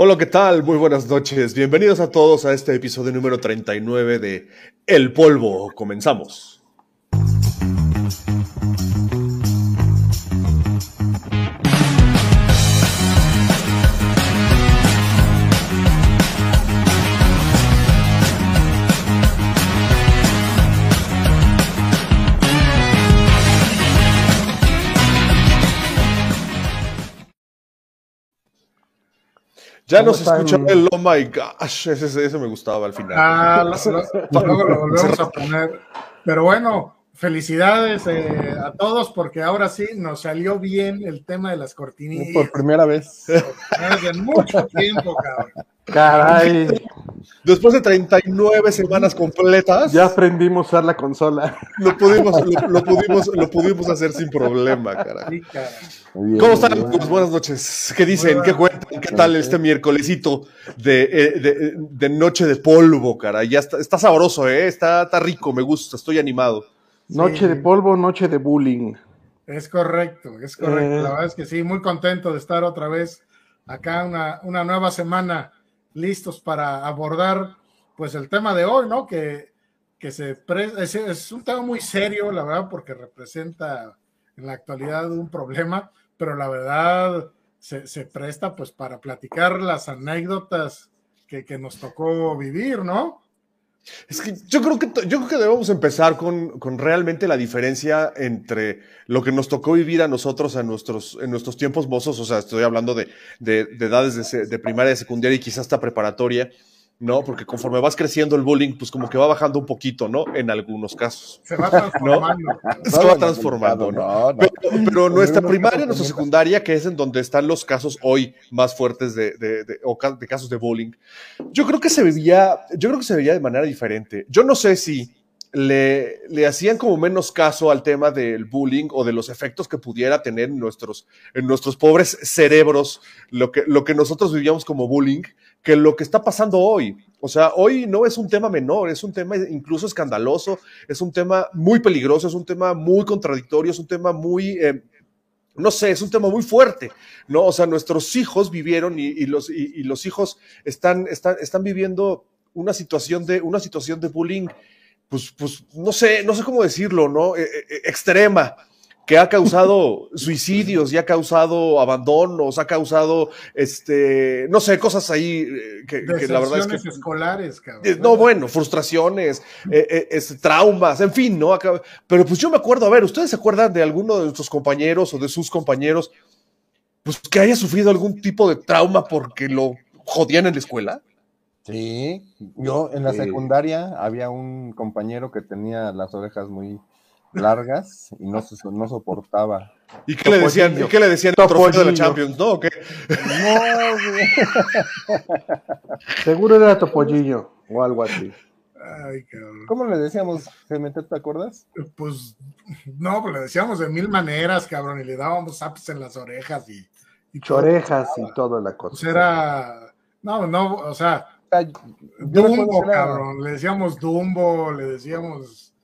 Hola, ¿qué tal? Muy buenas noches. Bienvenidos a todos a este episodio número 39 de El Polvo. Comenzamos. Ya nos escucha el Oh my gosh, ese, ese, me gustaba al final. Ah, lo, luego lo volvemos a poner. Pero bueno, felicidades eh, a todos porque ahora sí nos salió bien el tema de las cortinillas. Por primera vez. Desde mucho tiempo, cabrón. Caray. Después de 39 semanas completas. Ya aprendimos a usar la consola. Lo pudimos, lo, lo pudimos, lo pudimos hacer sin problema, caray. ¿Cómo están? Pues buenas noches. ¿Qué dicen? ¿Qué cuentan? ¿Qué tal este miércolesito de, eh, de, de, noche de polvo, caray? Ya está, está sabroso, ¿eh? Está, está rico, me gusta, estoy animado. Noche sí. de polvo, noche de bullying. Es correcto, es correcto. Eh... La verdad es que sí, muy contento de estar otra vez acá una, una nueva semana listos para abordar pues el tema de hoy, ¿no? Que, que se pre es, es, un tema muy serio, la verdad, porque representa en la actualidad un problema, pero la verdad se, se presta pues para platicar las anécdotas que, que, nos tocó vivir, ¿no? Es que yo creo que, yo creo que debemos empezar con, con, realmente la diferencia entre lo que nos tocó vivir a nosotros en nuestros, en nuestros tiempos mozos, o sea, estoy hablando de, de, de edades de, de, primaria, secundaria y quizás hasta preparatoria, ¿no? Porque conforme vas creciendo el bullying, pues como que va bajando un poquito, ¿no? En algunos casos. Se va transformando. ¿no? Se va transformando, ¿no? no, no. Pero, pero, nuestra primaria, nuestra secundaria, que es en donde están los casos hoy más fuertes de, de, de, o de casos de bullying, yo creo que se vivía, yo creo que se veía de manera diferente. Yo no sé si le, le, hacían como menos caso al tema del bullying o de los efectos que pudiera tener en nuestros, en nuestros pobres cerebros lo que, lo que nosotros vivíamos como bullying que lo que está pasando hoy. O sea, hoy no es un tema menor, es un tema incluso escandaloso, es un tema muy peligroso, es un tema muy contradictorio, es un tema muy... Eh, no sé, es un tema muy fuerte, ¿no? O sea, nuestros hijos vivieron y, los, y, los hijos están, están, están viviendo una situación de, una situación de bullying pues, pues, no sé, no sé cómo decirlo, ¿no? Eh, eh, extrema, que ha causado suicidios y ha causado abandonos, ha causado, este, no sé, cosas ahí que, que la verdad es que... escolares, cabrón. Eh, no, bueno, frustraciones, eh, eh, traumas, en fin, ¿no? Pero pues yo me acuerdo, a ver, ¿ustedes se acuerdan de alguno de nuestros compañeros o de sus compañeros, pues que haya sufrido algún tipo de trauma porque lo jodían en la escuela? Sí, yo en la sí. secundaria había un compañero que tenía las orejas muy largas y no, no soportaba. ¿Y qué le decían? ¿Y qué le decían el trofeo de la Champions? ¿No? ¿O qué? No, Seguro era Topollillo o algo así. Ay, cabrón. ¿Cómo le decíamos, Gemetet, te acuerdas? Pues no, pues le decíamos de mil maneras, cabrón, y le dábamos apps en las orejas y. y orejas y toda la cosa. Pues era. No, no, o sea, Dumbo, era... cabrón. Le decíamos Dumbo, le decíamos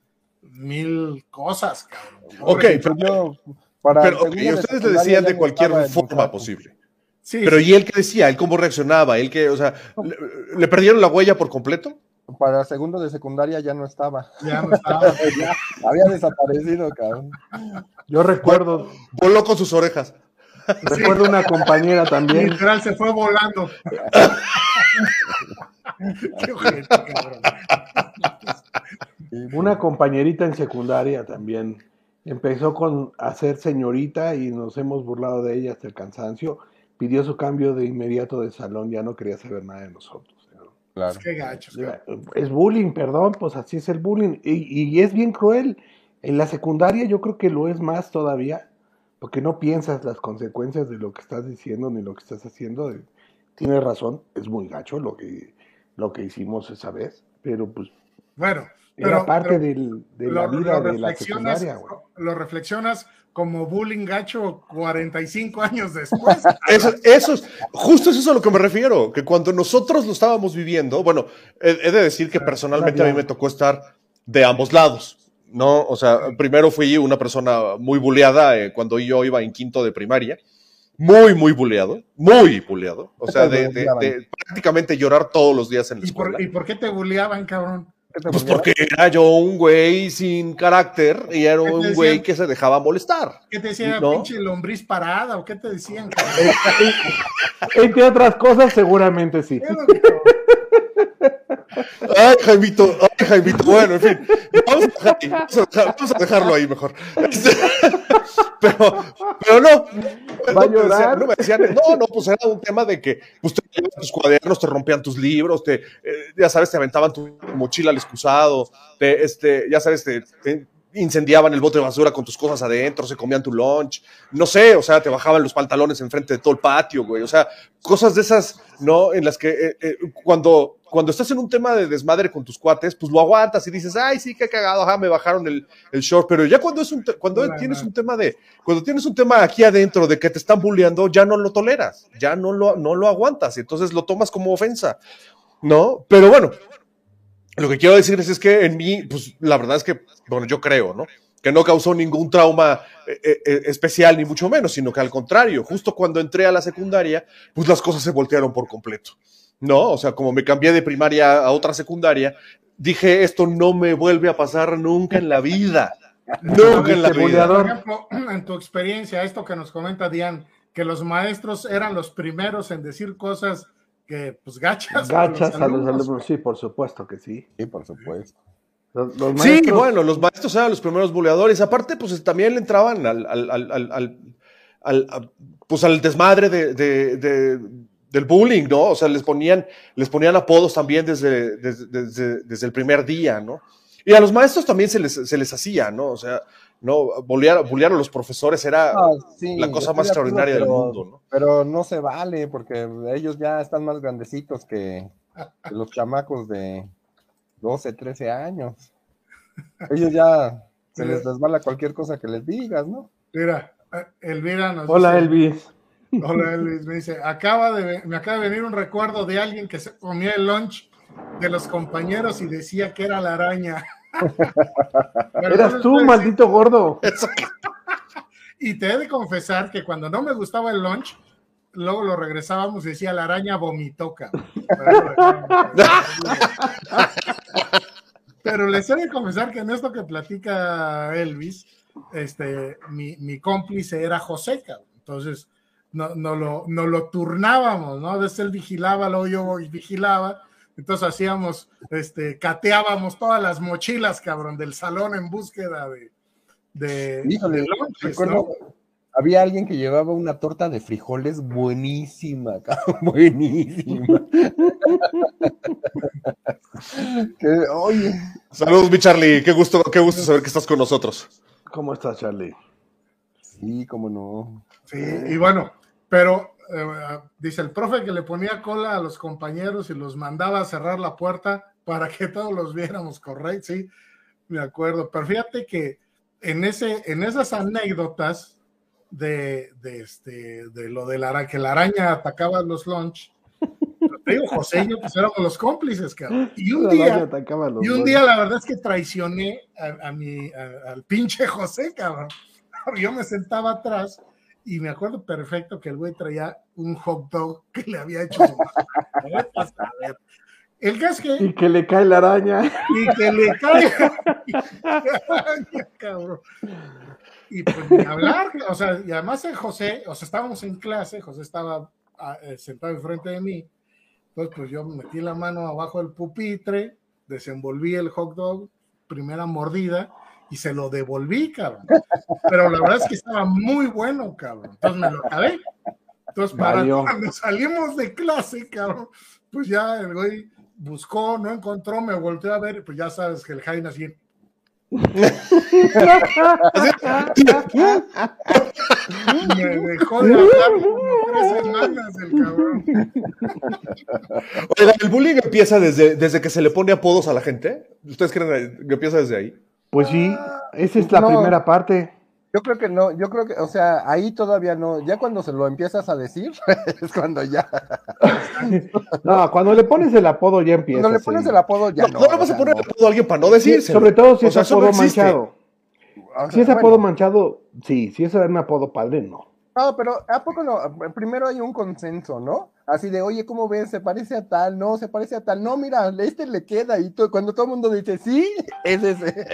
mil cosas, cabrón. Ok, pero, yo, para pero okay, ustedes le decían de cualquier forma posible. Sí, pero sí. ¿y él qué decía? ¿Él cómo reaccionaba? ¿Él que, o sea, le, le, perdieron la huella por completo? Para segundo de secundaria ya no estaba. Ya no estaba. ya, había desaparecido, cabrón. Yo recuerdo. Voló con sus orejas. Recuerdo una compañera también. Literal se fue volando. Qué ojete, cabrón. Una compañerita en secundaria también empezó con hacer señorita y nos hemos burlado de ella hasta el cansancio. Pidió su cambio de inmediato de salón, ya no quería saber nada de nosotros. Claro. Qué gachos. Es bullying, perdón, pues así es el bullying. Y, y es bien cruel. En la secundaria yo creo que lo es más todavía porque no piensas las consecuencias de lo que estás diciendo ni lo que estás haciendo. Tienes razón, es muy gacho lo que, lo que hicimos esa vez, pero pues bueno, era pero, parte pero del, de la lo, vida lo de la secundaria. Güey. Lo reflexionas como bullying gacho 45 años después. eso, eso es, justo eso es a lo que me refiero, que cuando nosotros lo estábamos viviendo, bueno, he, he de decir que personalmente a mí me tocó estar de ambos lados. ¿no? O sea, primero fui una persona muy bulleada eh, cuando yo iba en quinto de primaria, muy, muy buleado, muy buleado. O sea, de, de, de, prácticamente llorar todos los días en la ¿Y escuela. por, ¿Y por qué te bulleaban, cabrón? Pues porque era yo un güey sin carácter y era un güey que se dejaba molestar. ¿Qué te decían, ¿no? pinche lombriz parada? ¿O qué te decían, cabrón? Entre otras cosas, seguramente sí. Ay, Jaimito, ay, Jaimito. Bueno, en fin, vamos a, dejar ahí, vamos a, dejar, vamos a dejarlo ahí mejor. Este, pero, pero no. No, me decían, no me decían, no, no, pues era un tema de que pues, te tus cuadernos, te rompían tus libros, te, eh, ya sabes, te aventaban tu mochila al excusado, te, este, ya sabes, te, te incendiaban el bote de basura con tus cosas adentro, se comían tu lunch, no sé, o sea, te bajaban los pantalones enfrente de todo el patio, güey, o sea, cosas de esas, ¿no? En las que eh, eh, cuando, cuando estás en un tema de desmadre con tus cuates, pues lo aguantas y dices, ay, sí, qué cagado, ajá, me bajaron el, el short, pero ya cuando es un, cuando Bueno, tienes un tema de, cuando tienes un tema aquí adentro de que te están bulleando, ya no lo toleras, ya no lo, no lo aguantas, y entonces lo tomas como ofensa, ¿no? Pero bueno, lo que quiero decirles es que en mí, pues la verdad es que, bueno, yo creo, ¿no? Que no causó ningún trauma eh, eh, especial, ni mucho menos, sino que al contrario, justo cuando entré a la secundaria, pues las cosas se voltearon por completo, ¿no? O sea, como me cambié de primaria a otra secundaria, dije, esto no me vuelve a pasar nunca en la vida. Nunca en la vida. Por ejemplo, en tu experiencia, esto que nos comenta Diane, que los maestros eran los primeros en decir cosas que, pues, gachas. a los Gachas a los alumnos, sí, por supuesto que sí. Sí, por supuesto. Los, los Sí, maestros- bueno, los maestros eran los primeros buleadores. Aparte, pues también le entraban al, al, al, al, al- al- a- pues, al desmadre de, de- de- del bullying, ¿no? O sea, les ponían, les ponían apodos también desde, desde, desde- desde el primer día, ¿no? Y a los maestros también se les, se les hacía, ¿no? O sea, no, bullear, bullear a los profesores era Ah, sí, la cosa más extraordinaria del mundo, ¿no? Pero no se vale porque ellos ya están más grandecitos que, que los chamacos de 12, 13 años. Ellos ya se les resbala cualquier cosa que les digas, ¿no? Mira, Elvira nos Hola, dice- Elvis. Hola Elvis, me dice, acaba de, me acaba de venir un recuerdo de alguien que se comía el lunch de los compañeros y decía que era la araña. Eras tú, maldito gordo. Eso- Y te he de confesar que cuando no me gustaba el lunch, luego lo regresábamos y decía la araña vomitó, cabrón. Pero les he de confesar que en esto que platica Elvis, este, mi, mi cómplice era José, cabrón. Entonces, no, no, lo, no lo turnábamos, ¿no? A veces él vigilaba, luego yo vigilaba. Entonces hacíamos, este, cateábamos todas las mochilas, cabrón, del salón en búsqueda de, de, Híjole, de lunches, recuerdo, ¿no? había alguien que llevaba una torta de frijoles buenísima, cabrón, buenísima. que, oye, Saludos, mi Charlie. Qué gusto, qué gusto saber que estás con nosotros. ¿Cómo estás, Charlie? sí, cómo no. Sí, y bueno, pero eh, dice el profe que le ponía cola a los compañeros y los mandaba a cerrar la puerta para que todos los viéramos, correcto, sí, me acuerdo. Pero fíjate que en, ese, en esas anécdotas de, de, este, de lo de la que la araña atacaba los lunch, te digo, José y yo pues éramos los cómplices, cabrón. Y un La día, y un día la verdad es que traicioné a, a mi, a- al pinche José, cabrón. Yo me sentaba atrás y me acuerdo perfecto que el güey traía un hot dog que le había hecho. El caso es que, Y que le cae la araña. y que le caiga. Ay, cabrón. Y pues ni hablar, o sea, y además el José, o sea, estábamos en clase, José estaba ah, eh, sentado enfrente de mí, entonces pues yo metí la mano abajo del pupitre, desenvolví el hot dog, primera mordida, y se lo devolví, cabrón. Pero la verdad es que estaba muy bueno, cabrón. Entonces me lo acabé. Entonces, para Valió. cuando salimos de clase, cabrón, pues ya el güey buscó, no encontró, me volteó a ver, pues ya sabes que el Jaime así, me dejó de hablar como tres semanas el cabrón. Oiga, ¿el bullying empieza desde, desde que se le pone apodos a la gente? ¿Ustedes creen que empieza desde ahí? Pues sí, esa es la No. primera parte. Yo creo que no, yo creo que, o sea, ahí todavía no, ya cuando se lo empiezas a decir, es cuando ya, No, cuando le pones el apodo ya empieza. cuando le pones sí. el apodo ya No, no. no, le vas a poner no. apodo a alguien para no Sí, decirse. sobre todo si O es sea, apodo manchado. O Si es apodo bueno, manchado, sí. Si es un apodo padre, no. No, pero ¿a poco no? Primero hay un consenso, ¿no? Así de, oye, ¿cómo ves? ¿Se parece a tal? No, se parece a tal. No, mira, este le queda. Y cuando todo el mundo dice, sí, es ese.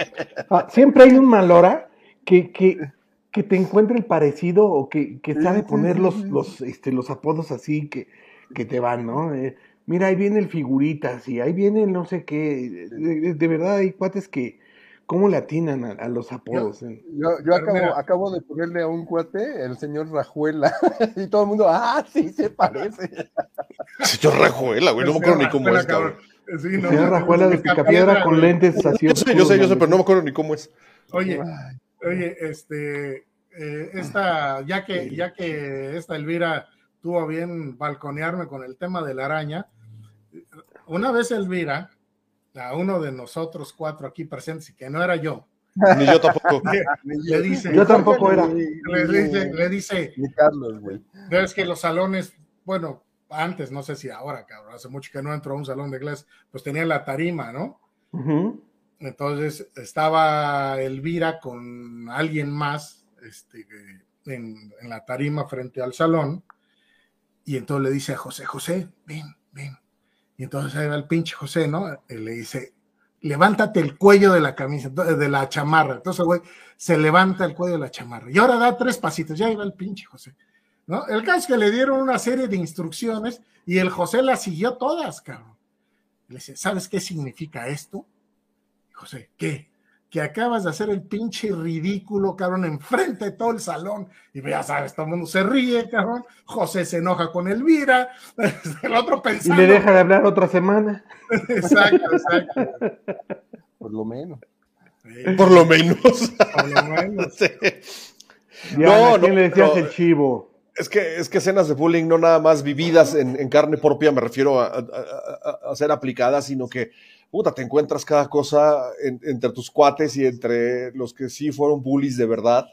Ah, siempre hay un malora que, que, que te encuentre el parecido o que, que sabe poner los, los, este, los apodos así que, que te van, ¿no? Eh, mira, ahí viene el figuritas y ahí viene el no sé qué. De, verdad hay cuates que, ¿cómo le atinan a, los apodos? Yo, eh? yo, acabo, acabo, de ponerle a un cuate el señor Rajuela y todo el mundo, ah, sí, se parece. señor Rajuela, güey, no me acuerdo ni cómo es, cabrón. Sí, no, señor Rajuela de Picapiedra con lentes así. Yo sé, yo sé, yo sé, pero no me acuerdo ni cómo es. Oye, oye, este, eh, esta, ya que, ya que esta Elvira tuvo bien balconearme con el tema de la araña, una vez Elvira, a uno de nosotros cuatro aquí presentes, y que no era yo, ni yo tampoco. Le, dice, yo tampoco era. Le dice, le dice Carlos, güey. Es que los salones, bueno, antes, no sé si ahora, cabrón, hace mucho que no entro a un salón de inglés, pues tenía la tarima, ¿no? Entonces estaba Elvira con alguien más este, en, en, la tarima frente al salón, y entonces le dice a José, José, ven, ven. Entonces ahí va el pinche José, ¿no? Y le dice, levántate el cuello de la camisa, de la chamarra. Entonces, güey, se levanta el cuello de la chamarra. Y ahora da tres pasitos, ya iba el pinche José. ¿No? El caso es que le dieron una serie de instrucciones y el José las siguió todas, cabrón. Le dice, ¿sabes qué significa esto? José, ¿qué? Que acabas de hacer el pinche ridículo, cabrón, enfrente de todo el salón. Y ya sabes, todo el mundo se ríe, cabrón. José se enoja con Elvira, el otro pensando. Y le deja de hablar otra semana. exacto, exacto. Por lo menos. Por lo menos. Por lo menos. no, no, le decías el chivo? Es que, es que escenas de bullying no nada más vividas en, carne propia, me refiero a, a ser aplicadas, sino que puta, te encuentras cada cosa entre tus cuates y entre los que sí fueron bullies de verdad,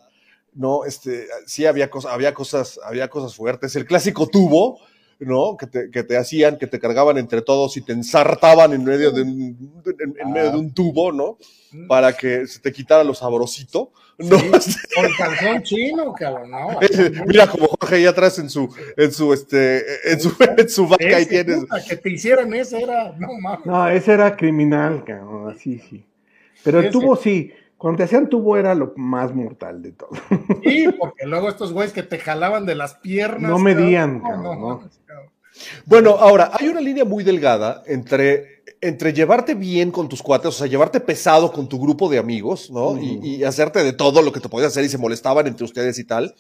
¿no? Este, sí había, cosas, había, cosas, había cosas fuertes. El clásico tubo, ¿no? Que te, que te hacían, que te cargaban entre todos y te ensartaban en medio de un, en, medio de un tubo, ¿no? Mm. Para que se te quitara lo sabrosito. ¿no? Sí, con calzón chino, cabrón, no. Mira como Jorge ahí atrás en su, en su, este, en su, en su vaca ahí tienes. Que te hicieran ese era, no mames. No, ese era criminal, cabrón, así sí. Pero el tubo sí, cuando te hacían tubo era lo más mortal de todo. Sí, porque luego estos güeyes que te jalaban de las piernas. No medían, cabrón, no, no, Bueno, ahora, hay una línea muy delgada entre entre llevarte bien con tus cuates, o sea, llevarte pesado con tu grupo de amigos, ¿no? y, hacerte de todo lo que te podías hacer y se molestaban entre ustedes y tal.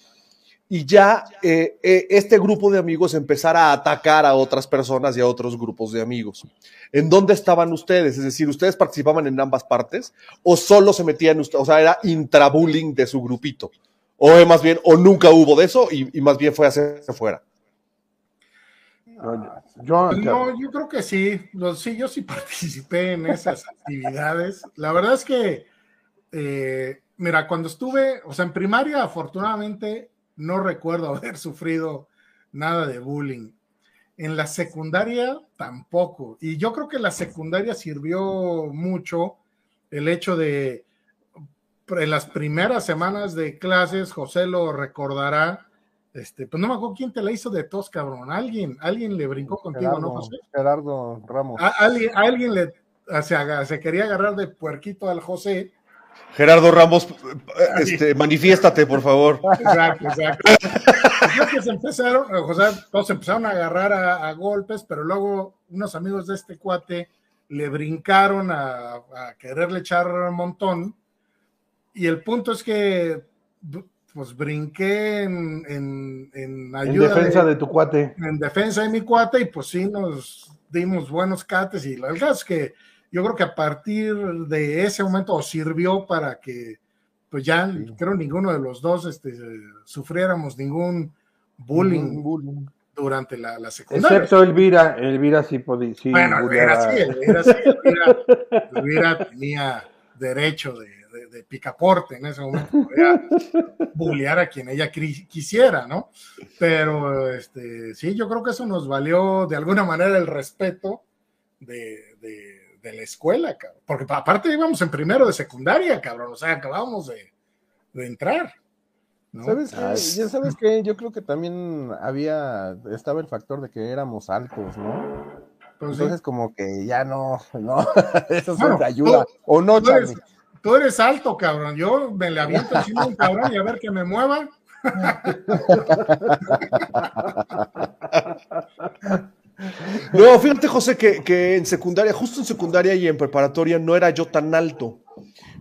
Y ya eh, eh, este grupo de amigos empezar a atacar a otras personas y a otros grupos de amigos. ¿En dónde estaban ustedes? Es decir, ¿ustedes participaban en ambas partes? ¿O solo se metían, o sea, era intrabullying de su grupito? O más bien, o nunca hubo de eso y, y más bien fue hacerse fuera. Yo, no, yo creo que sí. sí, yo sí participé en esas actividades. La verdad es que, eh, mira, cuando estuve, o sea, en primaria, afortunadamente, no recuerdo haber sufrido nada de bullying. En la secundaria tampoco. Y yo creo que la secundaria sirvió mucho el hecho de, en las primeras semanas de clases, José lo recordará, este, pues no me acuerdo quién te la hizo de tos, cabrón. Alguien, alguien le brincó contigo, ¿no, José? Gerardo Ramos. alguien, alguien le se, se, quería agarrar de puerquito al José. Gerardo Ramos, este, manifiéstate, por favor. Exacto, exacto. que se empezaron, José, todos empezaron a agarrar a, golpes, pero luego unos amigos de este cuate le brincaron a, a quererle echar un montón. Y el punto es que pues brinqué en, en, ayuda. En defensa de, tu cuate. En defensa de mi cuate, y pues sí nos dimos buenos cates. Y la verdad es que yo creo que a partir de ese momento sirvió para que, pues ya creo ninguno de los dos este, sufriéramos ningún bullying, durante la, la, secundaria. Excepto Elvira, Elvira sí podía. Sí, bueno, Elvira sí, Elvira sí, Elvira tenía derecho de de, picaporte en ese momento, podía bullear a quien ella quisiera, ¿no? Pero este, sí, yo creo que eso nos valió de alguna manera el respeto de, de, la escuela, cabrón. Porque aparte íbamos en primero de secundaria, cabrón, o sea, acabábamos de, entrar. ¿Sabes qué? Ya sabes que yo creo que también había, estaba el factor de que éramos altos, ¿no? Pues Entonces como que ya no, no, eso bueno, te ayuda. o no, tú eres, tú eres, alto, cabrón. Yo me le aviento encima un cabrón y a ver que me mueva. No, fíjate, José, que, que, en secundaria, justo en secundaria y en preparatoria, no era yo tan alto.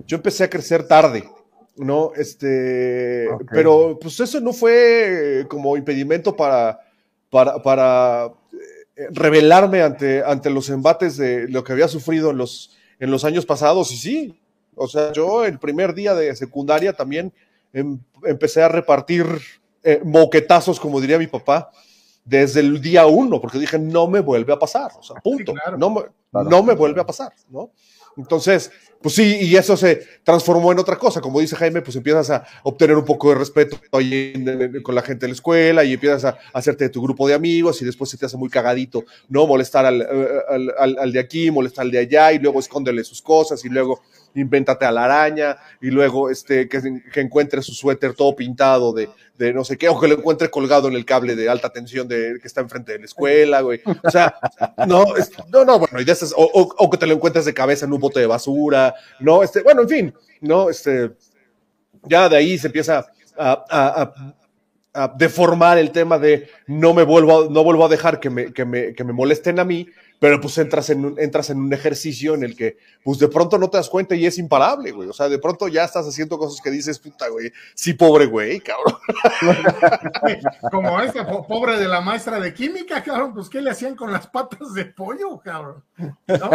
Yo empecé a crecer tarde. ¿no? Este, pero pues eso no fue como impedimento para, para, para eh, revelarme ante, ante los embates de lo que había sufrido en los, en los años pasados, y sí, o sea, yo el primer día de secundaria también em, empecé a repartir eh, moquetazos, como diría mi papá, desde el día uno, porque dije, no me vuelve a pasar, o sea, punto, no, me, no me vuelve a pasar, ¿no? Entonces, pues sí, y eso se transformó en otra cosa. Como dice Jaime, pues empiezas a obtener un poco de respeto ahí con la gente de la escuela y empiezas a, hacerte de tu grupo de amigos y después se te hace muy cagadito, ¿no? Molestar al, al, de aquí, molestar al de allá y luego escóndele sus cosas y luego invéntate a la araña y luego este, que, que encuentre su suéter todo pintado de, de, no sé qué, o que lo encuentre colgado en el cable de alta tensión de, que está enfrente de la escuela, güey. O sea, no, no, no, bueno, y de esas, o, o, que te lo encuentres de cabeza en un bote de basura, no, este, bueno, en fin, no, este, ya de ahí se empieza a, a, deformar el tema de no me vuelvo a, no vuelvo a dejar que me, que me, que me molesten a mí, pero pues entras en, un, entras en un ejercicio en el que pues de pronto no te das cuenta y es imparable, güey. O sea, de pronto ya estás haciendo cosas que dices, puta, güey, sí, pobre güey, cabrón. Como esta pobre de la maestra de química, cabrón, pues ¿qué le hacían con las patas de pollo, cabrón? ¿No?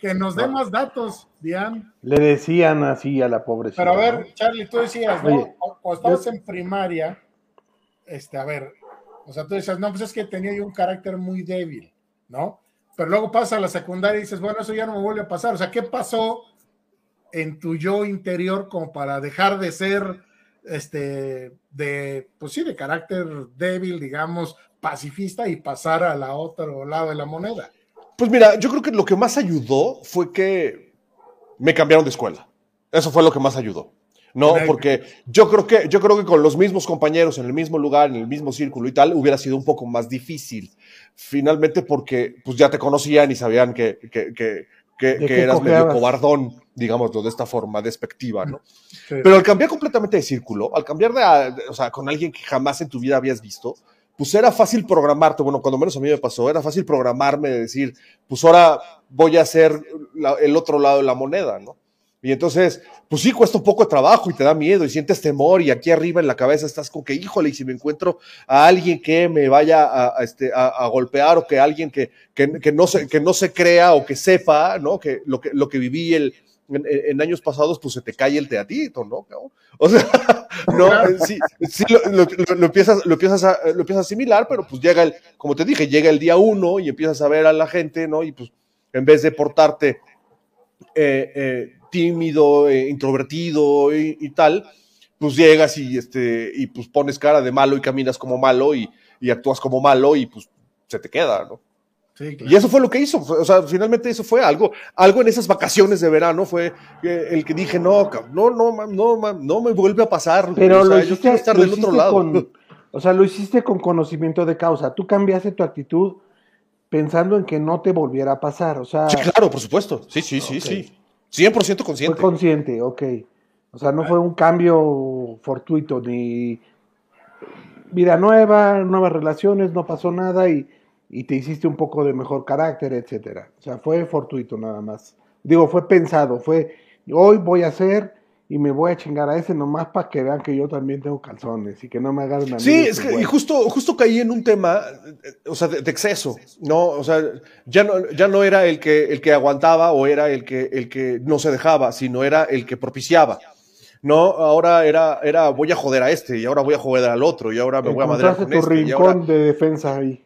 Que, nos dé más datos, Diane. Le decían así a la pobrecita. Pero a ver, Charlie, tú decías, ¿no? Cuando estabas en primaria, este, a ver, o sea, tú dices, no, pues es que tenía yo un carácter muy débil, ¿no? Pero luego pasa a la secundaria y dices, bueno, eso ya no me vuelve a pasar. O sea, ¿qué pasó en tu yo interior como para dejar de ser, este, de, pues sí, de carácter débil, digamos, pacifista y pasar a la otro lado de la moneda? Pues mira, yo creo que lo que más ayudó fue que me cambiaron de escuela. Eso fue lo que más ayudó. No, porque yo creo que yo creo que con los mismos compañeros en el mismo lugar, en el mismo círculo y tal, hubiera sido un poco más difícil. Finalmente, porque pues ya te conocían y sabían que, que, que, que, eras medio cobardón, digámoslo de esta forma despectiva, ¿no? Pero al cambiar completamente de círculo, al cambiar de, o sea, con alguien que jamás en tu vida habías visto, pues era fácil programarte, bueno, cuando menos a mí me pasó, era fácil programarme, de decir, pues ahora voy a hacer el otro lado de la moneda, ¿no? Y entonces, pues sí, cuesta un poco de trabajo y te da miedo y sientes temor y aquí arriba en la cabeza estás con que, híjole, y si me encuentro a alguien que me vaya a, este, a, golpear o que alguien que, que, no se, que no se crea o que sepa, ¿no? Que lo que, lo que viví el, en, años pasados, pues se te cae el teatito, ¿no? O sea, no, sí, sí lo, lo, empiezas, lo, empiezas a, lo empiezas a asimilar, pero pues llega el, como te dije, llega el día uno y empiezas a ver a la gente, ¿no? Y pues en vez de portarte eh, eh, tímido, eh, introvertido y, tal, pues llegas y, este, y pues pones cara de malo y caminas como malo y, y actúas como malo y pues se te queda, ¿no? Sí, Y eso fue lo que hizo, o sea, finalmente eso fue algo, algo en esas vacaciones de verano fue el que dije, no, no, no, no, no me vuelve a pasar. Pero lo hiciste, estar del otro lado. o sea, lo hiciste con conocimiento de causa. Tú cambiaste tu actitud pensando en que no te volviera a pasar, o sea. Sí, claro, por supuesto. Sí, sí, sí, sí. 100% consciente. Fue consciente, ok. O sea, no fue un cambio fortuito, ni vida nueva, nuevas relaciones, no pasó nada y, y te hiciste un poco de mejor carácter, etcétera. O sea, fue fortuito nada más. Digo, fue pensado, fue hoy voy a hacer y me voy a chingar a ese nomás para que vean que yo también tengo calzones y que no me agarren a mí. Sí, es que y justo, justo caí en un tema, eh, o sea, de, exceso, ¿no? O sea, ya no, ya no era el que, el que aguantaba o era el que, el que no se dejaba, sino era el que propiciaba. No, ahora era, era voy a joder a este y ahora voy a joder al otro y ahora me voy a madrear con tu este. rincón de defensa ahí.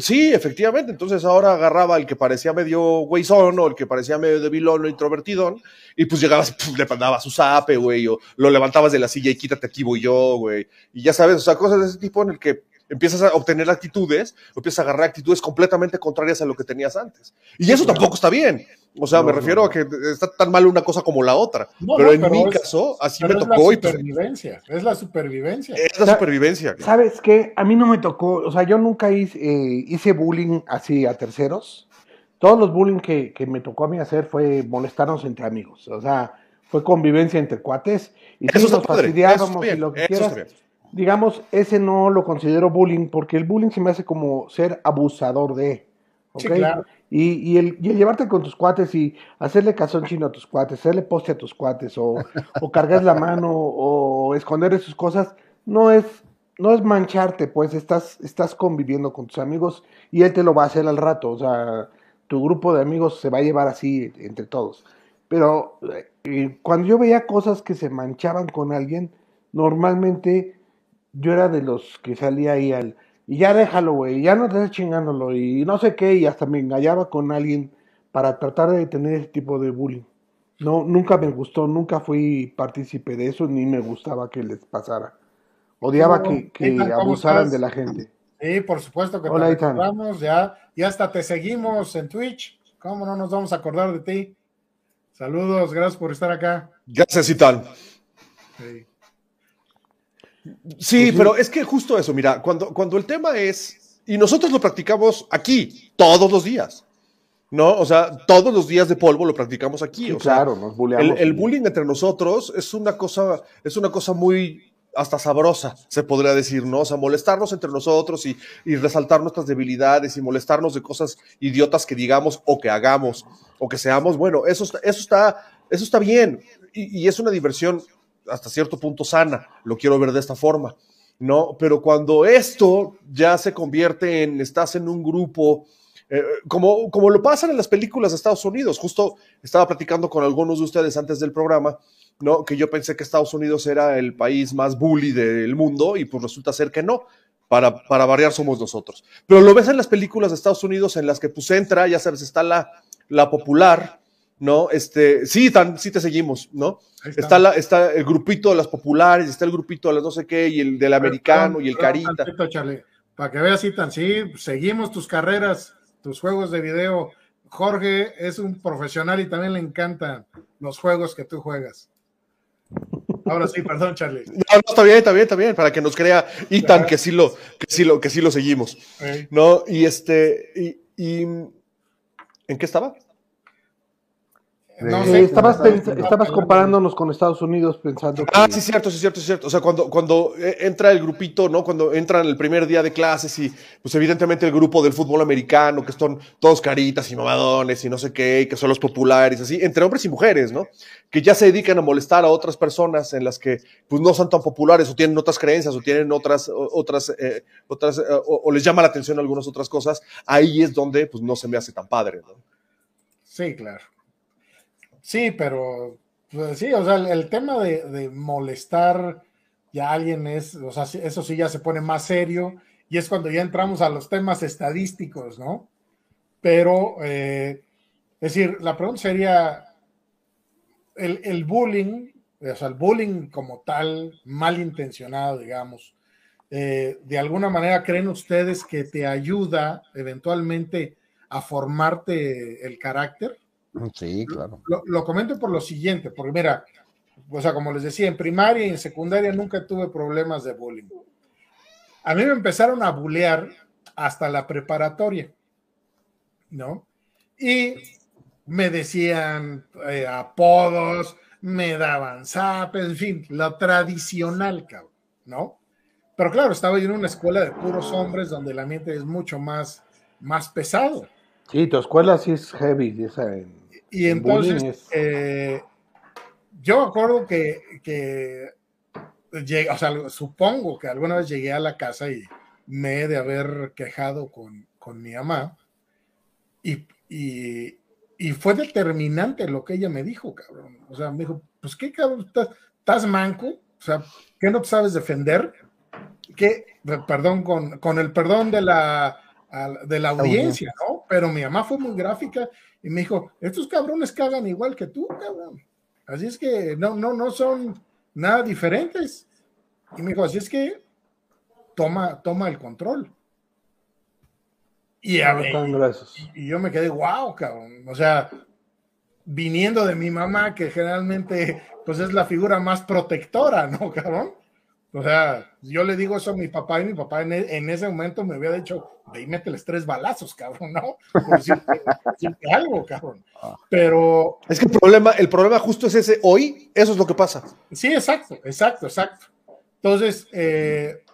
Sí, efectivamente. Entonces ahora agarraba el que parecía medio güeyzón o el que parecía medio debilón o introvertidón y pues llegabas y le mandabas su zape, güey, o lo levantabas de la silla y quítate aquí voy yo, güey. Y ya sabes, o sea, cosas de ese tipo en el que empiezas a obtener actitudes, empiezas a agarrar actitudes completamente contrarias a lo que tenías antes. Y eso tampoco está bien. O sea, me refiero a que está tan mal una cosa como la otra. pero en mi caso, así me tocó. Es la supervivencia. es la supervivencia. Es la supervivencia. ¿Sabes qué? A mí no me tocó, o sea, yo nunca hice, eh, hice bullying así a terceros. Todos los bullying que, que me tocó a mí hacer fue molestarnos entre amigos. O sea, fue convivencia entre cuates. Y eso nos fastidiábamos y lo que quieras. Digamos, ese no lo considero bullying porque el bullying se me hace como ser abusador de. Sí, claro. Y, y, el, y, el, llevarte con tus cuates y hacerle cazón chino a tus cuates, hacerle poste a tus cuates, o, o cargar la mano, o esconder sus cosas, no es, no es mancharte, pues estás, estás conviviendo con tus amigos y él te lo va a hacer al rato. O sea, tu grupo de amigos se va a llevar así entre todos. Pero eh, cuando yo veía cosas que se manchaban con alguien, normalmente yo era de los que salía ahí al, y ya déjalo, güey, ya no te estés chingándolo, y no sé qué, y hasta me engañaba con alguien para tratar de tener ese tipo de bullying. No, nunca me gustó, nunca fui partícipe de eso, ni me gustaba que les pasara. Odiaba que, que abusaran de la gente. Sí, por supuesto que Hola, te recordamos, ya, y hasta te seguimos en Twitch. ¿Cómo no nos vamos a acordar de ti? Saludos, gracias por estar acá. Gracias, Itán. Sí. Sí, pero es que justo eso, mira, cuando, cuando el tema es, y nosotros lo practicamos aquí, todos los días, ¿no? O sea, todos los días de polvo lo practicamos aquí. o claro, nos bulleamos. El, bullying entre nosotros es una cosa, es una cosa muy hasta sabrosa, se podría decir, ¿no? O sea, molestarnos entre nosotros y, y, resaltar nuestras debilidades y molestarnos de cosas idiotas que digamos o que hagamos o que seamos, bueno, eso, eso, está, eso está bien y, y es una diversión hasta cierto punto sana, lo quiero ver de esta forma, ¿no? Pero cuando esto ya se convierte en, estás en un grupo, eh, como, como lo pasan en las películas de Estados Unidos, justo estaba platicando con algunos de ustedes antes del programa, ¿no? Que yo pensé que Estados Unidos era el país más bully del mundo y pues resulta ser que no. Para, para variar somos nosotros. Pero lo ves en las películas de Estados Unidos en las que pues entra, ya sabes, está la, la popular, ¿no? Este, sí, tan, sí te seguimos, ¿no? Está. la, está el grupito de las populares, está el grupito de las no sé qué, y el del americano, y el carita. para que veas, tan sí, seguimos tus carreras, tus juegos de video. Jorge es un profesional y también le encantan los juegos que tú juegas. Ahora sí, perdón, Charlie. No, no, está bien, está bien, está bien, para que nos crea Itan que sí lo, que sí lo, que sí lo seguimos. ¿No? Y este, y, ¿en qué estaba? No sé, estabas, estabas comparándonos con Estados Unidos pensando. Ah, sí, cierto, sí, cierto, sí, cierto. O sea, cuando, cuando eh, entra el grupito, ¿no? Cuando entran el primer día de clases y, pues, evidentemente, el grupo del fútbol americano, que son todos caritas y mamadones y no sé qué, y que son los populares, así, entre hombres y mujeres, ¿no? Que ya se dedican a molestar a otras personas en las que, pues, no son tan populares o tienen otras creencias o tienen otras, otras, eh, otras, eh, o, les llama la atención algunas otras cosas. Ahí es donde, pues, no se me hace tan padre, ¿no? Sí, claro. Sí, pero pues, sí, o sea, el, tema de, molestar ya a alguien es, o sea, eso sí ya se pone más serio y es cuando ya entramos a los temas estadísticos, ¿no? Pero, eh, es decir, la pregunta sería, el, bullying, o sea, el bullying como tal, malintencionado, digamos, eh, de alguna manera creen ustedes que te ayuda eventualmente a formarte el carácter? Sí, claro. Lo, comento por lo siguiente, porque mira, o sea, como les decía, en primaria y en secundaria nunca tuve problemas de bullying. A mí me empezaron a bullear hasta la preparatoria, ¿no? Y me decían eh, apodos, me daban zapes, en fin, lo tradicional, cabrón, ¿no? Pero claro, estaba yo en una escuela de puros hombres donde el ambiente es mucho más, más pesado. Sí, tu escuela sí es heavy, esa y entonces, eh, yo acuerdo que, que o sea, supongo que alguna vez llegué a la casa y me he de haber quejado con, con mi mamá. Y, y, y, fue determinante lo que ella me dijo, cabrón. O sea, me dijo, pues qué cabrón, estás, manco, o sea, ¿qué no sabes defender? Que, perdón, con, con el perdón de la, de la audiencia, ¿no? Pero mi mamá fue muy gráfica y me dijo, estos cabrones cagan igual que tú, cabrón. Así es que no, no, no son nada diferentes. Y me dijo, así es que toma, toma el control. Y, y, yo me quedé, wow, cabrón. O sea, viniendo de mi mamá, que generalmente pues es la figura más protectora, ¿no, cabrón? O sea, yo le digo eso a mi papá y mi papá en, e, ese momento me había dicho, ve y mételes tres balazos, cabrón, ¿no? Por decirte, algo, cabrón. Pero... Es que el problema, el problema justo es ese, hoy, eso es lo que pasa. Sí, exacto, exacto, exacto. Entonces, eh,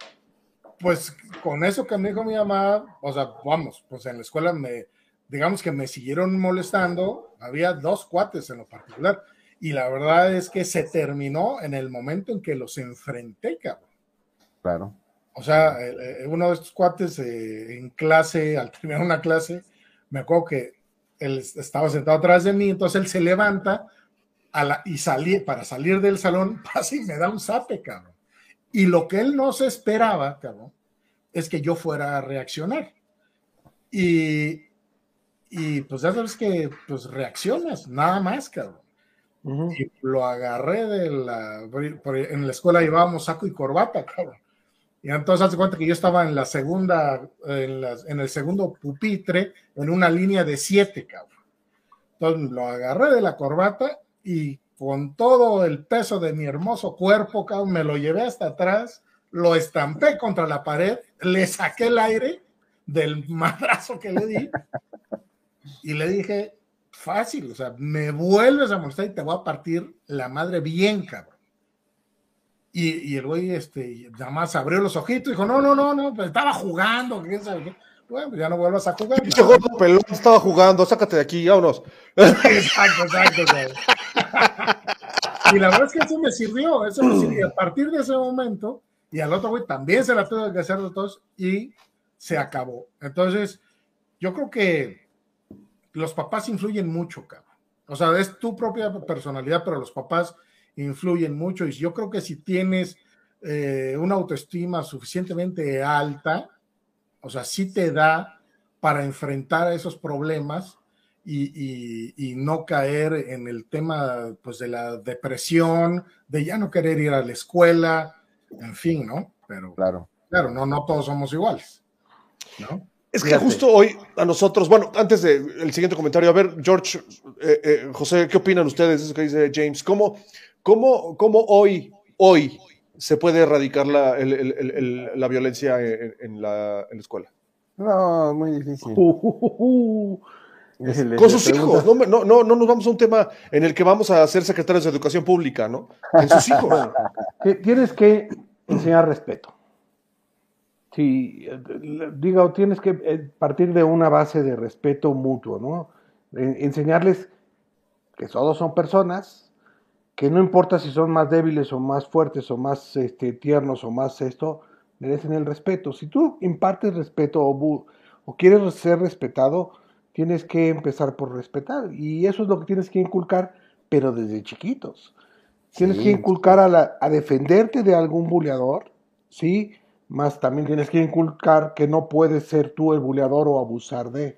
pues con eso que me dijo mi mamá, o sea, vamos, pues en la escuela me, digamos que me siguieron molestando, había dos cuates en lo particular, y la verdad es que se terminó en el momento en que los enfrenté, cabrón. Claro. O sea, uno de estos cuates eh, en clase, al terminar una clase, me acuerdo que él estaba sentado atrás de mí, entonces él se levanta a la, y salí, para salir del salón, pasa y me da un zape, cabrón. Y lo que él no se esperaba, cabrón, es que yo fuera a reaccionar. Y, y pues ya sabes que pues reaccionas, nada más, cabrón. Y lo agarré de la. En la escuela llevábamos saco y corbata, cabrón. Y entonces hace cuenta que yo estaba en la segunda, en, en, el segundo pupitre, en una línea de siete, cabrón. Entonces lo agarré de la corbata y con todo el peso de mi hermoso cuerpo, cabrón, me lo llevé hasta atrás, lo estampé contra la pared, le saqué el aire del madrazo que le di y le dije, fácil, o sea, me vuelves a mostrar y te voy a partir la madre bien, cabrón. Y, el güey, este, nada más abrió los ojitos y dijo, no, no, no, no, pues estaba jugando, ¿quién sabe qué? Bueno, pues ya no vuelvas a jugar. Pinche gordo pelón estaba jugando, sácate de aquí, vámonos. Exacto, exacto, Y la verdad es que eso me sirvió, eso me sirvió. A partir de ese momento, y al otro güey también se la tuvo que hacer de todos y se acabó. Entonces, yo creo que los papás influyen mucho, cabrón. O sea, es tu propia personalidad, pero los papás influyen mucho. Y yo creo que si tienes eh, una autoestima suficientemente alta, o sea, sí te da para enfrentar a esos problemas y, no caer en el tema pues, de la depresión, de ya no querer ir a la escuela, en fin, ¿no? Pero claro, claro no, no todos somos iguales, ¿no? Es que justo hoy a nosotros, bueno, antes del siguiente comentario, a ver, George, eh, eh, José, ¿qué opinan ustedes de eso que dice James? ¿Cómo, cómo, cómo hoy, hoy se puede erradicar la, la violencia en, la, escuela? No, muy difícil. con sus hijos, no, no, no, no nos vamos a un tema en el que vamos a ser secretarios de educación pública, ¿no? En sus hijos. Tienes que enseñar respeto. Sí, digo, tienes que eh, partir de una base de respeto mutuo, ¿no? Enseñarles que todos son personas, que no importa si son más débiles o más fuertes o más este, tiernos o más esto, merecen el respeto. Si tú impartes respeto o, o quieres ser respetado, tienes que empezar por respetar. Y eso es lo que tienes que inculcar, pero desde chiquitos. Tienes que inculcar a, la, a defenderte de algún buleador, ¿sí? Más también tienes que inculcar que no puedes ser tú el buleador o abusar de.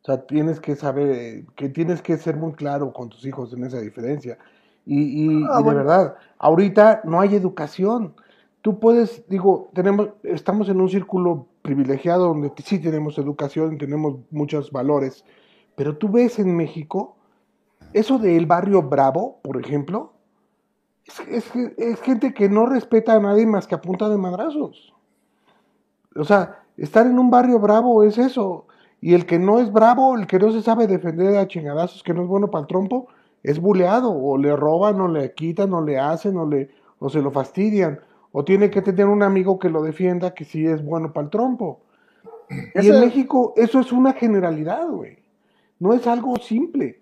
O sea, tienes que saber, que tienes que ser muy claro con tus hijos en esa diferencia. Y, y, ah, de verdad, ahorita no hay educación. Tú puedes, digo, tenemos, estamos en un círculo privilegiado donde sí tenemos educación, tenemos muchos valores, pero tú ves en México eso del barrio bravo, por ejemplo, es, es, gente que no respeta a nadie más que a punta de madrazos. O sea, estar en un barrio bravo es eso. Y el que no es bravo, el que no se sabe defender a chingadazos, que no es bueno para el trompo, es buleado. O le roban, o le quitan, o le hacen, o, le, o se lo fastidian. O tiene que tener un amigo que lo defienda, que sí es bueno para el trompo. Y en México eso es una generalidad, güey. No es algo simple.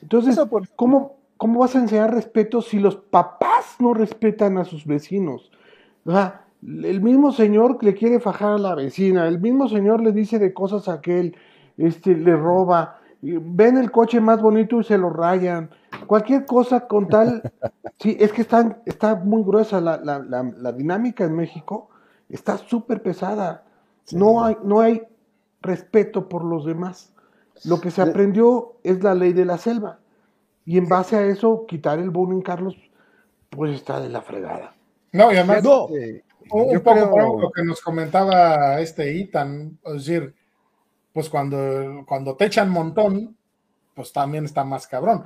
Entonces, ¿cómo, ¿cómo vas a enseñar respeto si los papás no respetan a sus vecinos? O sea, el mismo señor le quiere fajar a la vecina, el mismo señor le dice de cosas a aquel, este, le roba, ven el coche más bonito y se lo rayan, cualquier cosa con tal, sí, es que está, está muy gruesa la, la, la, dinámica en México, está súper pesada, no, hay, no hay respeto por los demás. Lo que se aprendió es la ley de la selva. Y en base a eso, quitar el bullying, Carlos, pues está de la fregada. No, y además, Un, poco lo que nos comentaba este Itan, es decir, pues cuando, cuando te echan montón, pues también está más cabrón.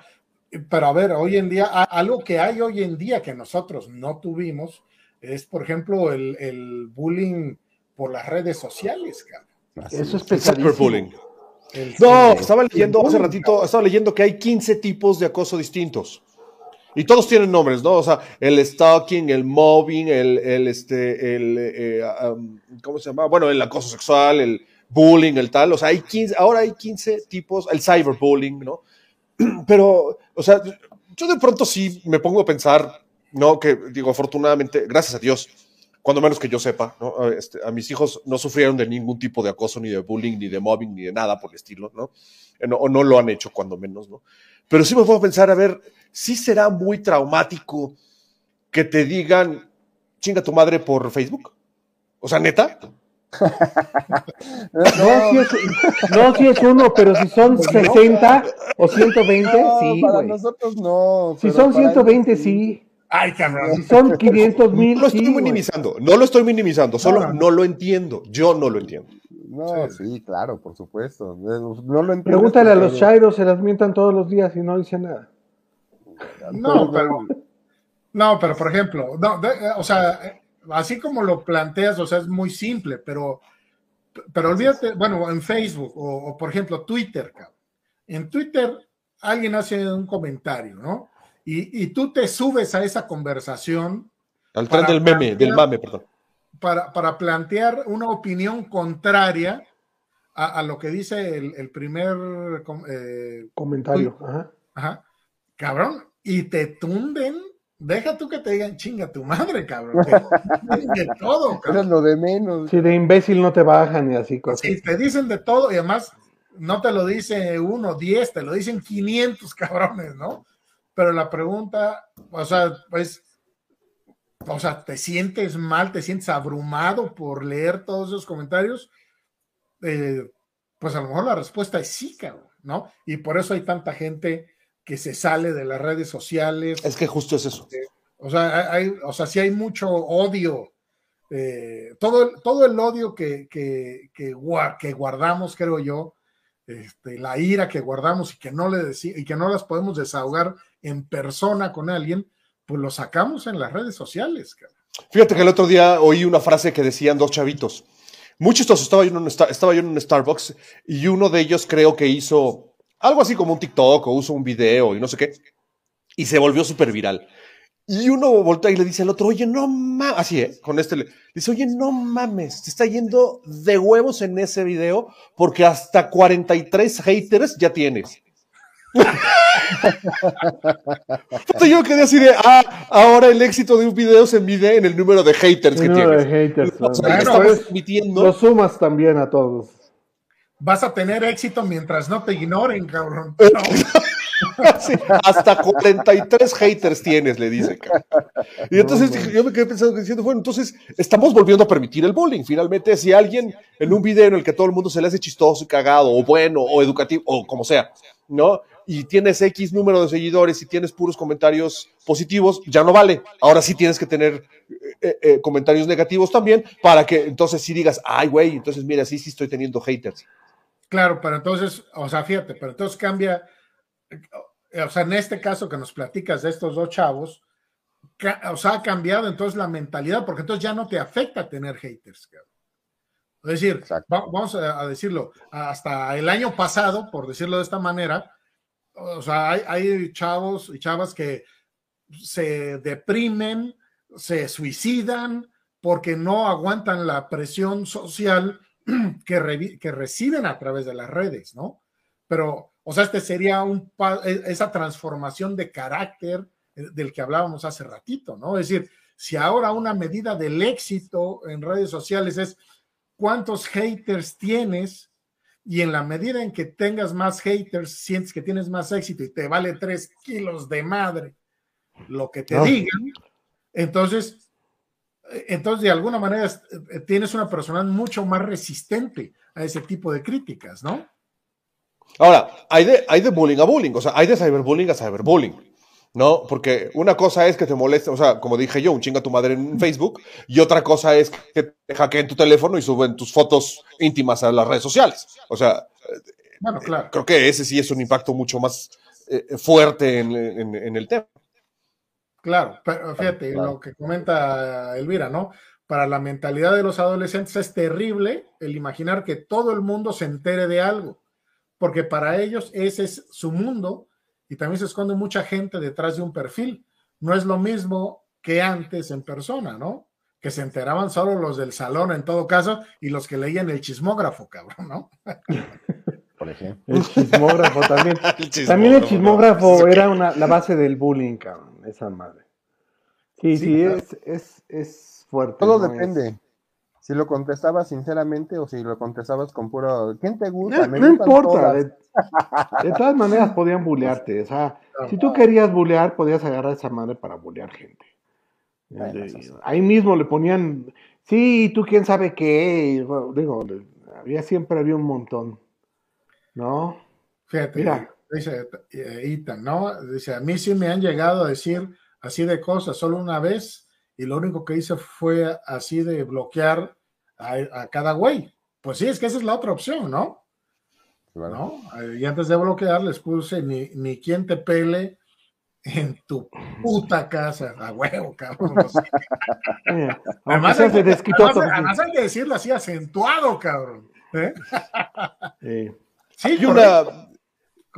Pero a ver, hoy en día, algo que hay hoy en día que nosotros no tuvimos es, por ejemplo, el, bullying por las redes sociales, cabrón. Eso es pesadísimo. no, estaba leyendo hace ratito, estaba leyendo que hay 15 tipos de acoso distintos. Y todos tienen nombres, ¿no? O sea, el stalking, el mobbing, el, el este, el, eh, um, ¿cómo se llama? Bueno, el acoso sexual, el bullying, el tal. O sea, hay 15, ahora hay 15 tipos, el cyberbullying, ¿no? Pero, o sea, yo de pronto sí me pongo a pensar, ¿no? Que digo, afortunadamente, gracias a Dios, cuando menos que yo sepa, ¿no? Este, a mis hijos no sufrieron de ningún tipo de acoso, ni de bullying, ni de mobbing, ni de nada por el estilo, ¿no? O no lo han hecho, cuando menos, ¿no? Pero sí me puedo pensar, a ver, sí será muy traumático que te digan, chinga tu madre por Facebook. O sea, neta. no, si es, uno, pero si son 60 o 120, sí. Para nosotros no. Si son 120, sí. Ay, cabrón. Si son 500 mil. No lo estoy minimizando, no lo estoy minimizando, solo no. lo entiendo. Yo no lo entiendo. No, sí, claro, por supuesto. No lo Pregúntale a los chairos, se las mientan todos los días y no dicen nada. No, pero, no, pero por ejemplo, o sea, así como lo planteas, o sea, es muy simple, pero, pero olvídate, bueno, en Facebook o, por ejemplo Twitter, en Twitter alguien hace un comentario, ¿no? Y, tú te subes a esa conversación. Al tren del meme, del mame, perdón. Para, para plantear una opinión contraria a, lo que dice el, primer eh, comentario. Ajá. Ajá. Cabrón, y te tunden, deja tú que te digan chinga tu madre, cabrón. Te de todo, cabrón. es lo de menos. Si de imbécil no te bajan y así cosas. Sí, te dicen de todo y además no te lo dice uno, diez, te lo dicen 500 cabrones, ¿no? Pero la pregunta, o sea, pues, o sea, ¿te sientes mal, te sientes abrumado por leer todos esos comentarios? Eh, pues a lo mejor la respuesta es sí, cabrón, ¿no? Y por eso hay tanta gente que se sale de las redes sociales. Es que justo es eso. o sea, hay, o sea, sí hay mucho odio. Eh, todo, todo el odio que, que, que, guardamos, creo yo, este, la ira que guardamos y que no le y que no las podemos desahogar en persona con alguien, pues lo sacamos en las redes sociales. Fíjate que el otro día oí una frase que decían dos chavitos. Muy chistoso, estaba yo, en un, estaba yo en un Starbucks y uno de ellos creo que hizo algo así como un TikTok o uso un video y no sé qué, y se volvió súper viral. Y uno voltea y le dice al otro, oye, no mames, así, ¿eh? Con este le dice, oye, no mames, te está yendo de huevos en ese video porque hasta 43 haters ya tienes. yo quedé así de, ah, ahora el éxito de un video se mide en el número de haters que tienes. De haters, Lo sumas también a todos vas a tener éxito mientras no te ignoren, cabrón. hasta 43 haters tienes, le dice. Y entonces yo me quedé pensando diciendo, bueno, entonces estamos volviendo a permitir el bullying. Finalmente, si alguien en un video en el que todo el mundo se le hace chistoso y cagado, o bueno, o educativo, o como sea, ¿no? Y tienes X número de seguidores y tienes puros comentarios positivos, ya no vale. Ahora sí tienes que tener eh, eh, comentarios negativos también para que entonces sí digas, ay, güey, entonces mira, sí, sí estoy teniendo haters. Claro, pero entonces, o sea, fíjate, pero entonces cambia, o sea, en este caso que nos platicas de estos dos chavos, o sea, ha cambiado entonces la mentalidad, porque entonces ya no te afecta tener haters. Es decir, vamos a, decirlo, hasta el año pasado, por decirlo de esta manera, o sea, hay, hay chavos y chavas que se deprimen, se suicidan porque no aguantan la presión social que, que reciben a través de las redes, ¿no? Pero, o sea, este sería un, e, esa transformación de carácter eh, del que hablábamos hace ratito, ¿no? Es decir, si ahora una medida del éxito en redes sociales es cuántos haters tienes y en la medida en que tengas más haters, sientes que tienes más éxito y te vale tres kilos de madre lo que te digan, entonces entonces de alguna manera eh, tienes una persona mucho más resistente a ese tipo de críticas, ¿no? Ahora, hay de, hay de bullying a bullying, o sea, hay de cyberbullying a cyberbullying. ¿no? Porque una cosa es que te moleste, o sea, como dije yo, un chinga tu madre en Facebook, y otra cosa es que te hackeen tu teléfono y suben tus fotos íntimas a las redes sociales. O sea, bueno, claro. creo que ese sí es un impacto mucho más eh, fuerte en, en, el tema. Claro, pero fíjate, lo que comenta Elvira, ¿no? Para la mentalidad de los adolescentes es terrible el imaginar que todo el mundo se entere de algo, porque para ellos ese es su mundo y también se esconde mucha gente detrás de un perfil. No es lo mismo que antes en persona, ¿no? Que se enteraban solo los del salón en todo caso y los que leían el chismógrafo, cabrón, ¿no? Por ejemplo. El chismógrafo también. también el chismógrafo era una, la base del bullying, cabrón, esa madre. Sí, sí, es, es, es, fuerte. Todo depende si lo contestabas sinceramente o si lo contestabas con puro ¿quién te gusta? No, importa, de, todas maneras podían bullearte, o sea, si tú querías bullear, podías agarrar esa madre para bullear gente. Ahí mismo le ponían, sí, tú quién sabe qué, digo, había siempre había un montón, ¿no? Fíjate, Mira. Dice eh, ¿no? Dice, a mí sí me han llegado a decir así de cosas, solo una vez y lo único que hice fue así de bloquear a, cada güey. Pues sí, es que esa es la otra opción, ¿no? ¿No? Y antes de bloquear les puse ni, ni quien te pele en tu puta casa, a huevo, cabrón. además, hay, además, hay que decirlo así acentuado, cabrón. ¿eh? Sí, una,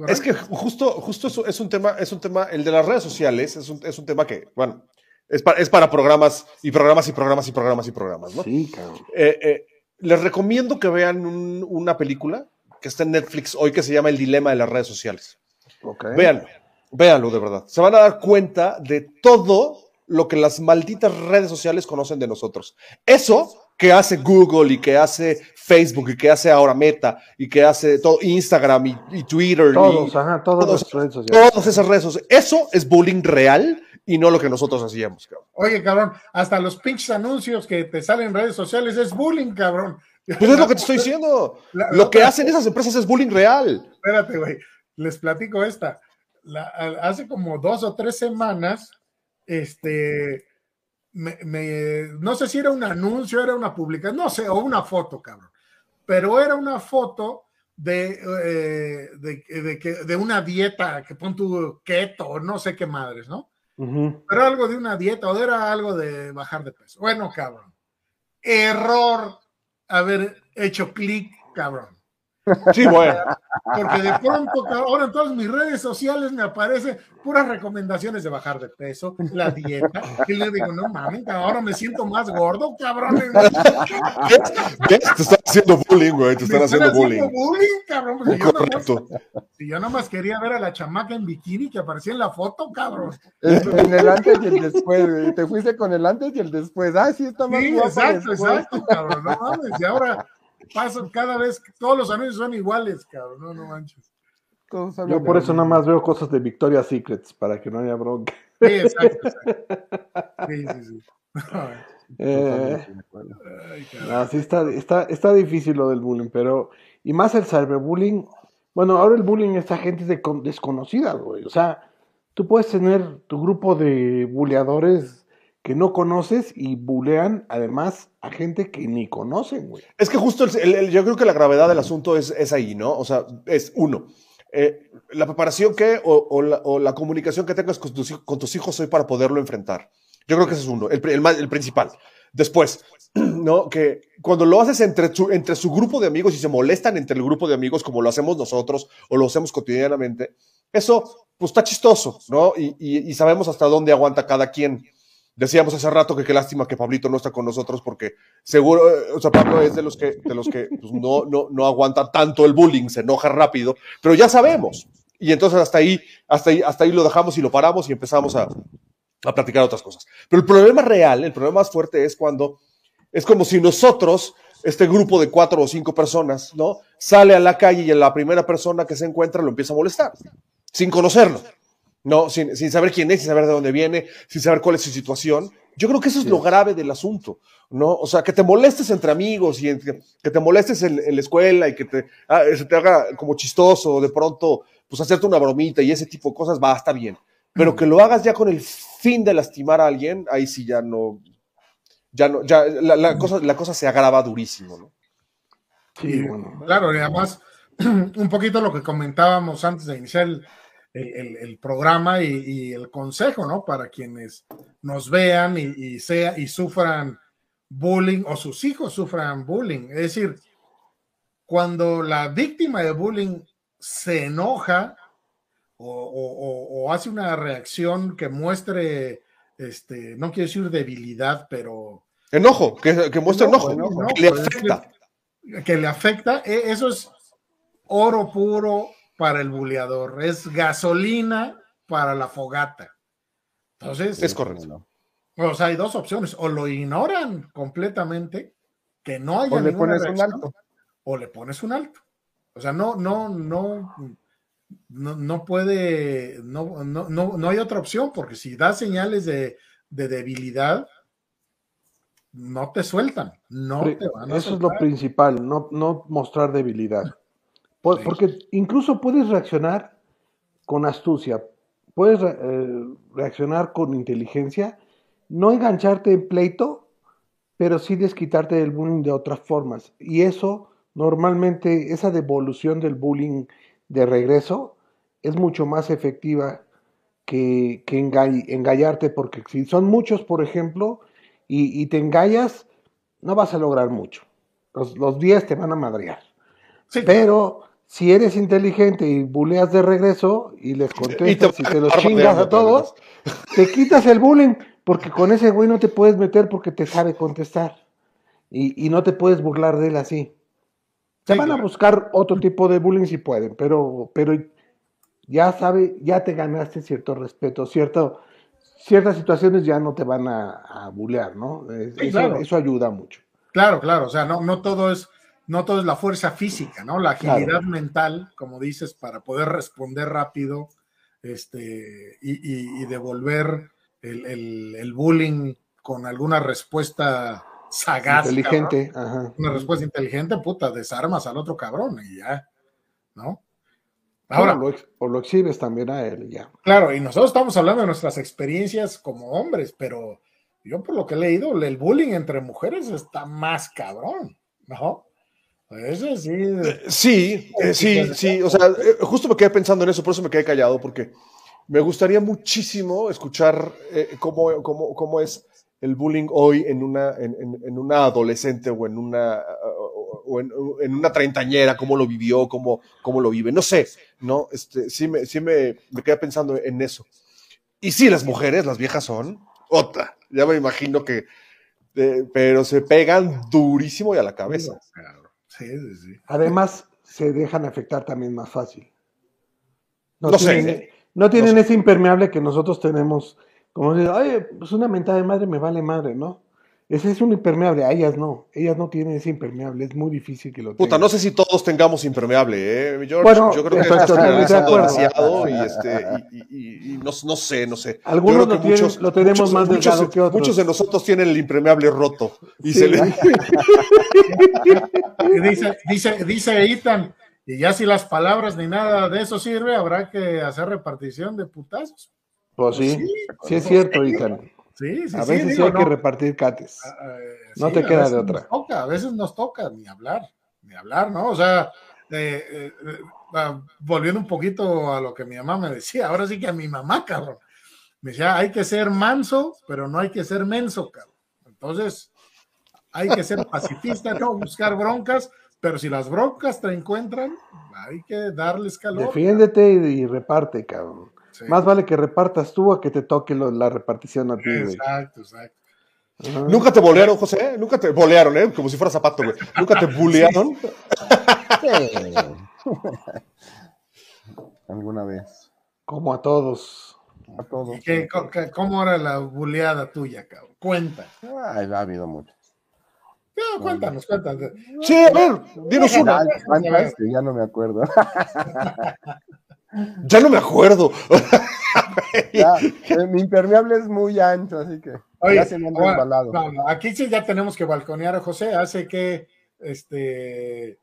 es que justo, justo eso es un tema, es un tema, el de las redes sociales, es un, es un tema que, bueno, es para, programas y programas y programas y programas y programas, ¿no? Sí, cabrón. Eh, eh, les recomiendo que vean una película que está en Netflix hoy que se llama El Dilema de las Redes Sociales. Okay. Véanlo, véanlo de verdad. Se van a dar cuenta de todo lo que las malditas redes sociales conocen de nosotros. Eso que hace Google y que hace Facebook y que hace ahora Meta y que hace todo Instagram y, Twitter. Todos, ajá, todas las redes sociales. Todas esas redes sociales. Eso es bullying real y no lo que nosotros hacíamos, cabrón. Oye, cabrón, hasta los pinches anuncios que te salen en redes sociales es bullying, cabrón. Pues es lo que te estoy diciendo. lo que hacen esas empresas es bullying real. Espérate, güey. Les platico esta. hace como dos o tres semanas, este, no sé si era un anuncio, era una publicación, no sé, o una foto, cabrón. Pero era una foto de, eh, de, de, una dieta que pon tu keto, no sé qué madres, ¿no? Pero algo de una dieta o era algo de bajar de peso. Bueno, cabrón. Error haber hecho clic, cabrón. Sí, bueno. Porque de pronto, ahora en todas mis redes sociales me aparecen puras recomendaciones de bajar de peso, la dieta. Y le digo, no mames, ahora me siento más gordo, cabrón. Te están haciendo bullying, güey. Te están, haciendo, bullying. bullying, cabrón. Si yo, nomás, si yo nomás quería ver a la chamaca en bikini que aparecía en la foto, cabrón. En el antes y el después, güey. Te fuiste con el antes y el después. Ah, sí, está más sí, Exacto, exacto, cabrón. No mames. Y ahora pasan cada vez, todos los anuncios son iguales, cabrón, no, no manches. Yo por eso nada más veo cosas de Victoria's Secrets, para que no haya bronca. Sí, exacto, Sí, sí, sí. Eh, así está, está, está difícil lo del bullying, pero, y más el cyberbullying, bueno, ahora el bullying esta gente de, desconocida, güey, o sea, tú puedes tener tu grupo de buleadores que no conoces y bulean además a gente que ni conocen, güey. Es que justo el, yo creo que la gravedad del asunto es, es ahí, ¿no? O sea, es uno, eh, la preparación que o, la, comunicación que tengas con tus, hijos hoy para poderlo enfrentar. Yo creo que ese es uno, el, el, principal. Después, ¿no? Que cuando lo haces entre su, entre su grupo de amigos y se molestan entre el grupo de amigos como lo hacemos nosotros o lo hacemos cotidianamente, eso pues está chistoso, ¿no? Y, y sabemos hasta dónde aguanta cada quien. Decíamos hace rato que qué lástima que Pablito no está con nosotros porque seguro, eh, o sea, Pablo es de los que, de los que pues, no, no, no aguanta tanto el bullying, se enoja rápido, pero ya sabemos. Y entonces hasta ahí, hasta ahí, hasta ahí lo dejamos y lo paramos y empezamos a, a platicar otras cosas. Pero el problema real, el problema más fuerte es cuando es como si nosotros, este grupo de cuatro o cinco personas, ¿no? Sale a la calle y la primera persona que se encuentra lo empieza a molestar, sin conocerlo. No, sin, sin, saber quién es, sin saber de dónde viene, sin saber cuál es su situación. Yo creo que eso es lo grave del asunto, ¿no? O sea, que te molestes entre amigos y que te molestes en, la escuela y que te, ah, se te haga como chistoso, de pronto, pues hacerte una bromita y ese tipo de cosas va, está bien. Pero que lo hagas ya con el fin de lastimar a alguien, ahí sí ya no, ya no, ya la, cosa, la cosa se agrava durísimo, ¿no? Sí, bueno. Claro, y además, un poquito lo que comentábamos antes de iniciar el, programa y, el consejo, ¿no? Para quienes nos vean y, sea, y sufran bullying o sus hijos sufran bullying. Es decir, cuando la víctima de bullying se enoja o, hace una reacción que muestre, este, no quiero decir debilidad, pero... Enojo, que, que muestre enojo, que le afecta. Que, le afecta, e, eso es oro puro para el buleador, es gasolina para la fogata. Entonces... Es correcto. O sea, hay dos opciones, o lo ignoran completamente, que no haya... O le pones un alto. O le pones un alto. O sea, no, no, no, no, puede, no, no, no, hay otra opción, porque si da señales de, debilidad, no te sueltan, no te van a Eso es lo principal, no, no mostrar debilidad. Porque incluso puedes reaccionar con astucia, puedes eh, reaccionar con inteligencia, no engancharte en pleito, pero sí desquitarte del bullying de otras formas. Y eso, normalmente, esa devolución del bullying de regreso es mucho más efectiva que, que engallarte, porque si son muchos, por ejemplo, y, te engallas, no vas a lograr mucho. Los 10 te van a madrear. Pero si eres inteligente y buleas de regreso y les contestas y te, los chingas a todos, te quitas el bullying, porque con ese güey no te puedes meter porque te sabe contestar. Y, no te puedes burlar de él así. Se van a buscar otro tipo de bullying si pueden, pero, pero ya sabe, ya te ganaste cierto respeto, cierto, ciertas situaciones ya no te van a, a bulear, ¿no? eso, ayuda mucho. Claro, claro, o sea, no, no todo es, no todo es la fuerza física, ¿no? La agilidad mental, como dices, para poder responder rápido, este, y, devolver el, el, bullying con alguna respuesta sagaz. Inteligente, Una respuesta inteligente, puta, desarmas al otro cabrón y ya, ¿no? Ahora, o lo, exhibes también a él, ya. Claro, y nosotros estamos hablando de nuestras experiencias como hombres, pero yo por lo que he leído, el bullying entre mujeres está más cabrón, ¿no? Eso sí. Eh, sí, eh, sí, sí. O sea, eh, justo me quedé pensando en eso, por eso me quedé callado, porque me gustaría muchísimo escuchar cómo, cómo, cómo, es el bullying hoy en una, en, en, una adolescente o en una, o en, en, una treintañera, cómo lo vivió, cómo, cómo lo vive. No sé, ¿no? Este, sí me, sí me, me quedé pensando en eso. Y sí, las mujeres, las viejas son otra. Ya me imagino que, pero se pegan durísimo y a la cabeza. Sí, sí. Además, se dejan afectar también más fácil. No, tienen, No tienen ese impermeable que nosotros tenemos. Como decir, oye, pues una mentada de madre me vale madre, ¿no? Ese es un impermeable, a ellas no. Ellas no tienen ese impermeable, es muy difícil que lo Puta, no sé si todos tengamos impermeable, ¿eh? George, bueno, yo creo que estás generalizando demasiado y, este, y, y, no, no, sé, no sé. Algunos lo, muchos, lo, tenemos muchos, más delgado que otros. Muchos de nosotros tienen el impermeable roto. Y se le... dice, dice, dice Ethan, y ya si las palabras ni nada de eso sirve, habrá que hacer repartición de putazos. Pues sí, sí, sí es cierto, Ethan. Sí, sí, a veces sí, hay que repartir cates. Ah, ah, no te queda de otra. Toca, a veces nos toca ni hablar, ni hablar, ¿no? O sea, eh, eh, ah, volviendo un poquito a lo que mi mamá me decía, ahora sí que a mi mamá, cabrón. Me decía, hay que ser manso, pero no hay que ser menso, cabrón. Entonces, hay que ser pacifista, no buscar broncas, pero si las broncas te encuentran, hay que darles calor. Defiéndete y reparte, cabrón. Más vale que repartas tú a que te toque la repartición a ti. Exacto, exacto. Nunca te bolearon, José, nunca te bolearon, ¿eh? Como si fuera zapato, güey. Nunca te bulearon. Alguna vez. Como a todos. A todos. ¿Qué, ¿Cómo era la buleada tuya, cabrón? Cuenta. Ay, ha habido muchas. No, cuéntanos, cuéntanos. Sí, a ver, dinos una. Ya no me acuerdo. Ya no me acuerdo. Eh, mi impermeable es muy ancho, así que ya se me aquí sí ya tenemos que balconear a José. Hace que este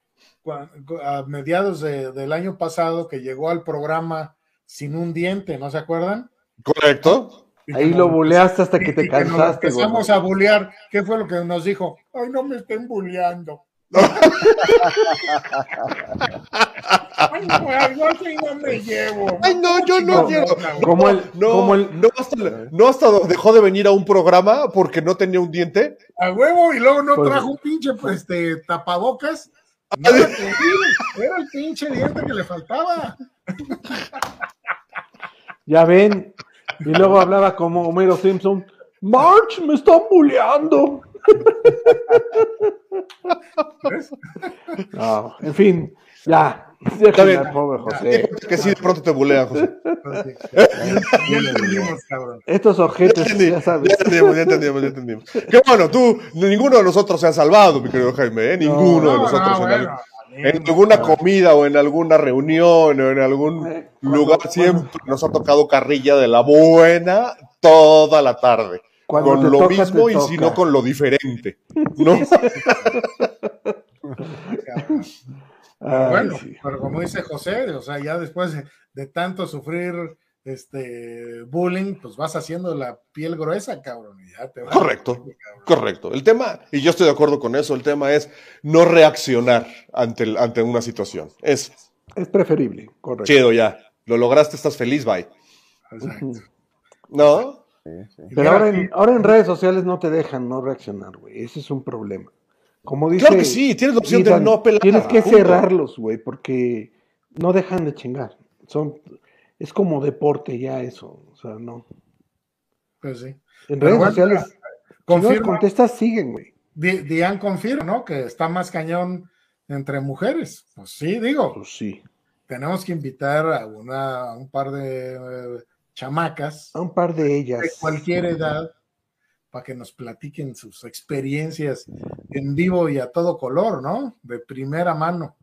a mediados del año pasado que llegó al programa sin un diente, ¿no se acuerdan? Correcto. Ahí lo buleaste hasta que te cansaste. empezamos a bulear. ¿Qué fue lo que nos dijo? Ay, no me estén buleando. Ay, no, no me llevo. Ay, no, yo no, quiero. Como el, no, como el, no, hasta, no hasta dejó de venir a un programa porque no tenía un diente. A huevo, y luego no pues, trajo un pinche pues, este, tapabocas. era el pinche diente que le faltaba. Ya ven. Y luego hablaba como Homero Simpson. March, me están bulleando. No, en fin, ya. Está bien. Pobre José. Que sí, de pronto te bulean, José. Ya entendimos, cabrón. Estos objetos, ya, ya, sabes. Ya entendimos, ya entendimos, ya entendimos. Qué bueno, tú, ninguno de nosotros se ha salvado, mi querido Jaime, ¿eh? Ninguno no, de nosotros. No, bueno, en, en, alguna comida o en alguna reunión o en algún eh, lugar siempre nos ha tocado carrilla de la buena toda la tarde. Cuando con lo toca, mismo y si no con lo diferente. ¿no? bueno, pero como dice José, o sea, ya después de, de, tanto sufrir este bullying, pues vas haciendo la piel gruesa, cabrón. Ya te correcto, correcto. El tema, y yo estoy de acuerdo con eso, el tema es no reaccionar ante, el, ante una situación. Es, es preferible, correcto. Chido, ya. Lo lograste, estás feliz, bye. Exacto. ¿No? Pero ahora en, ahora en, redes sociales no te dejan no reaccionar, güey. Ese es un problema. Como dice, claro que sí, tienes la opción de no apelar. Tienes que punto. cerrarlos, güey, porque no dejan de chingar. Son, es como deporte ya eso, o sea, no. Pues sí. En Pero redes bueno, sociales, confirma, si no contestas, siguen, güey. Dian confirma, ¿no? Que está más cañón entre mujeres. Pues sí, digo. Pues sí. Tenemos que invitar a, una, a un par de eh, chamacas. A un par de ellas. De cualquier edad, para que nos platiquen sus experiencias en vivo y a todo color, ¿no? De primera mano.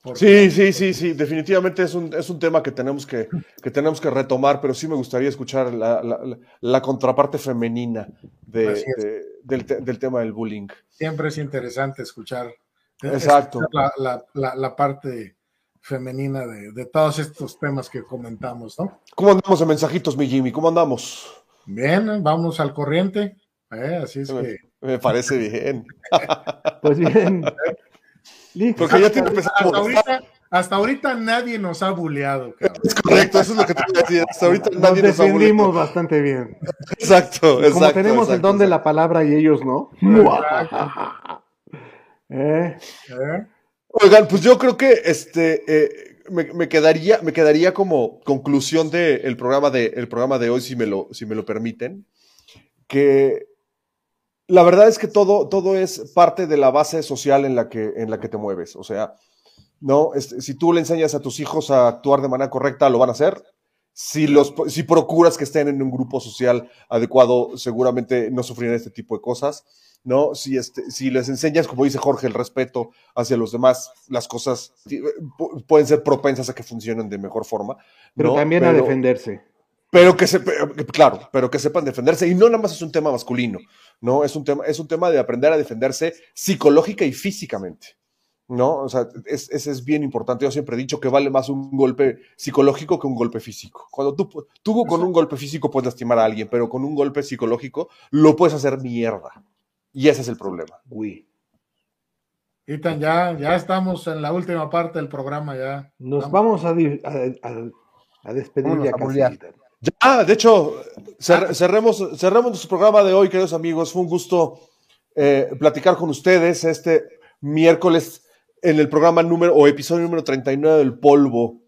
Porque... Sí, sí, sí, sí, definitivamente es un, es un tema que tenemos que, que, tenemos que retomar, pero sí me gustaría escuchar la, la, la contraparte femenina de, de, del, del, tema del bullying. Siempre es interesante escuchar, Exacto. escuchar la, parte femenina de, de, todos estos temas que comentamos, ¿no? ¿Cómo andamos de mensajitos, mi Jimmy? ¿Cómo andamos? Bien, vamos al corriente. ¿eh? Así es me, que. Me parece bien. pues bien. Porque ya tiene hasta, hasta, ahorita, hasta ahorita nadie nos ha buleado. Cabrón. Es correcto, eso es lo que te voy a decir. Hasta ahorita nos nadie nos ha buleado. bastante bien. Exacto, exacto. Como tenemos exacto, el don exacto. de la palabra y ellos no. ¿Eh? ¿Eh? Oigan, pues yo creo que este eh, me, me, quedaría, me quedaría como conclusión del de programa de el programa de hoy, si me lo, si me lo permiten, que la verdad es que todo, todo es parte de la base social en la que, en la que te mueves. O sea, no, este, si tú le enseñas a tus hijos a actuar de manera correcta, lo van a hacer. Si, los, si procuras que estén en un grupo social adecuado, seguramente no sufrirán este tipo de cosas. ¿No? Si, este, si les enseñas, como dice Jorge, el respeto hacia los demás, las cosas pueden ser propensas a que funcionen de mejor forma. Pero ¿no? también pero, a defenderse. Pero que se, claro, pero que sepan defenderse. Y no nada más es un tema masculino, ¿no? Es un tema, es un tema de aprender a defenderse psicológica y físicamente. ¿No? O sea, es, ese es bien importante. Yo siempre he dicho que vale más un golpe psicológico que un golpe físico. Cuando tú, tú con un golpe físico puedes lastimar a alguien, pero con un golpe psicológico lo puedes hacer mierda. Y ese es el problema. Uy. Itan, ya, ya estamos en la última parte del programa. Ya. Nos vamos, a, a, a, a despedir ya casi. Ya, de hecho, cer cerremos, cerremos nuestro programa de hoy, queridos amigos. Fue un gusto eh, platicar con ustedes este miércoles en el programa número o episodio número 39 del polvo.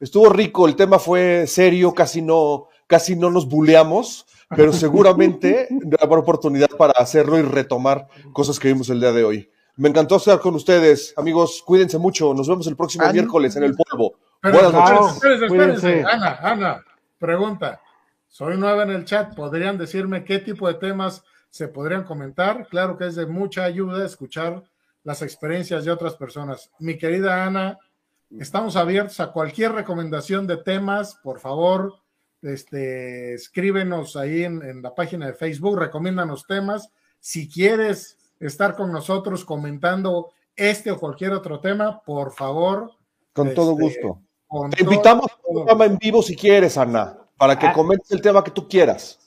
Estuvo rico, el tema fue serio, casi no, casi no nos buleamos pero seguramente habrá oportunidad para hacerlo y retomar cosas que vimos el día de hoy. Me encantó estar con ustedes, amigos. Cuídense mucho. Nos vemos el próximo Ana. miércoles en el polvo. Pero, Buenas noches. Espérense, espérense. Ana, Ana, pregunta. Soy nueva en el chat. ¿Podrían decirme qué tipo de temas se podrían comentar? Claro que es de mucha ayuda escuchar las experiencias de otras personas. Mi querida Ana, estamos abiertos a cualquier recomendación de temas. Por favor, este, escríbenos ahí en, en, la página de Facebook, recomiéndanos temas. Si quieres estar con nosotros comentando este o cualquier otro tema, por favor. Con este, todo gusto. Con Te invitamos a un programa en vivo si quieres, Ana. para que Ah. comentes el tema que tú quieras.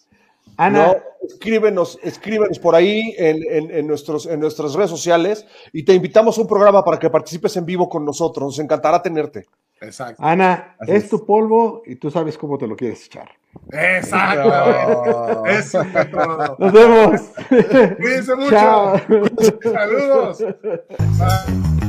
Ana, ¿no? Escríbenos, escríbenos por ahí en, en- en nuestros, en nuestras redes sociales y te invitamos a un programa para que participes en vivo con nosotros. Nos encantará tenerte. Exacto. Ana, es, tu polvo y tú sabes cómo te lo quieres echar. Exacto. Eso. Eso. Nos vemos. Cuídense mucho. Chao. Saludos. Bye.